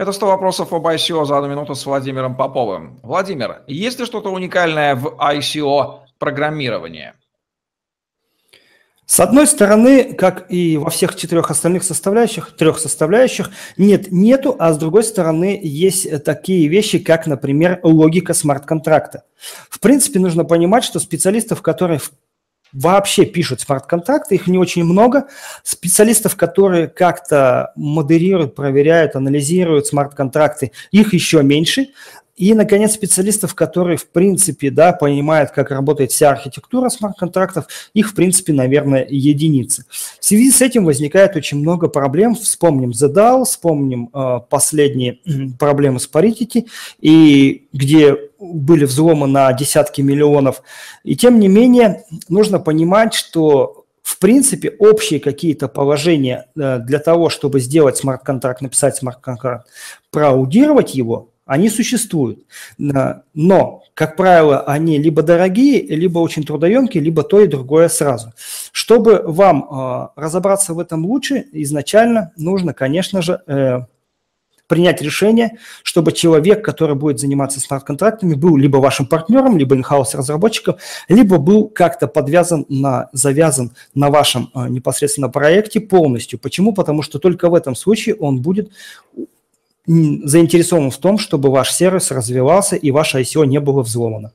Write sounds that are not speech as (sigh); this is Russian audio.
Это 100 вопросов об ICO за одну минуту с Владимиром Поповым. Владимир, есть ли что-то уникальное в ICO программировании? С одной стороны, как и во всех четырех остальных составляющих, трех составляющих, нет, нету, а с другой стороны, есть такие вещи, как, например, логика смарт-контракта. В принципе, нужно понимать, что специалистов, которые вообще пишут смарт-контракты, их не очень много. Специалистов, которые как-то модерируют, проверяют, анализируют смарт-контракты, их еще меньше. И, наконец, специалистов, которые, в принципе, да, понимают, как работает вся архитектура смарт-контрактов, их, в принципе, наверное, единицы. В связи с этим возникает очень много проблем. Вспомним ZDAO, вспомним э, последние (clears throat) проблемы с Parity, и где были взломы на десятки миллионов. И, тем не менее, нужно понимать, что в принципе, общие какие-то положения э, для того, чтобы сделать смарт-контракт, написать смарт-контракт, проаудировать его, они существуют. Но, как правило, они либо дорогие, либо очень трудоемкие, либо то и другое сразу. Чтобы вам э, разобраться в этом лучше, изначально нужно, конечно же, э, принять решение, чтобы человек, который будет заниматься смарт-контрактами, был либо вашим партнером, либо инхаус разработчиком, либо был как-то подвязан на, завязан на вашем э, непосредственно проекте полностью. Почему? Потому что только в этом случае он будет заинтересован в том, чтобы ваш сервис развивался и ваше ICO не было взломано.